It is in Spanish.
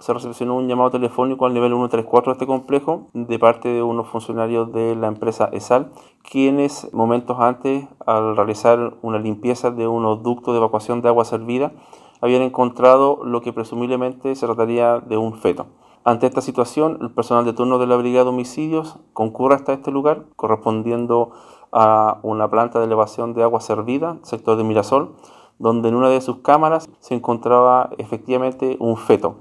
se recepcionó un llamado telefónico al nivel 134 de este complejo de parte de unos funcionarios de la empresa ESAL, quienes momentos antes, al realizar una limpieza de unos ductos de evacuación de agua servida, habían encontrado lo que presumiblemente se trataría de un feto. Ante esta situación, el personal de turno de la Brigada de Homicidios concurre hasta este lugar, correspondiendo a una planta de elevación de agua servida, sector de Mirasol, donde en una de sus cámaras se encontraba efectivamente un feto.